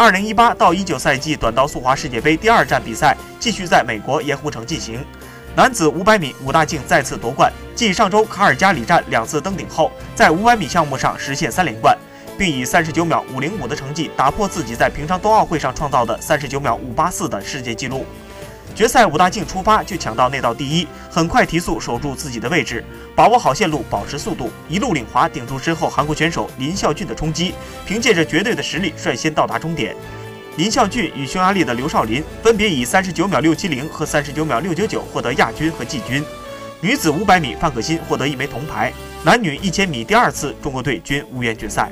二零一八到一九赛季短道速滑世界杯第二站比赛继续在美国盐湖城进行。男子五百米，武大靖再次夺冠，继上周卡尔加里站两次登顶后，在五百米项目上实现三连冠，并以三十九秒五零五的成绩打破自己在平昌冬奥会上创造的三十九秒五八四的世界纪录。决赛，武大靖出发就抢到内道第一，很快提速守住自己的位置，把握好线路，保持速度，一路领滑，顶住身后韩国选手林孝俊的冲击，凭借着绝对的实力率先到达终点。林孝俊与匈牙利的刘少林分别以三十九秒六七零和三十九秒六九九获得亚军和季军。女子五百米，范可新获得一枚铜牌。男女一千米第二次，中国队均无缘决赛。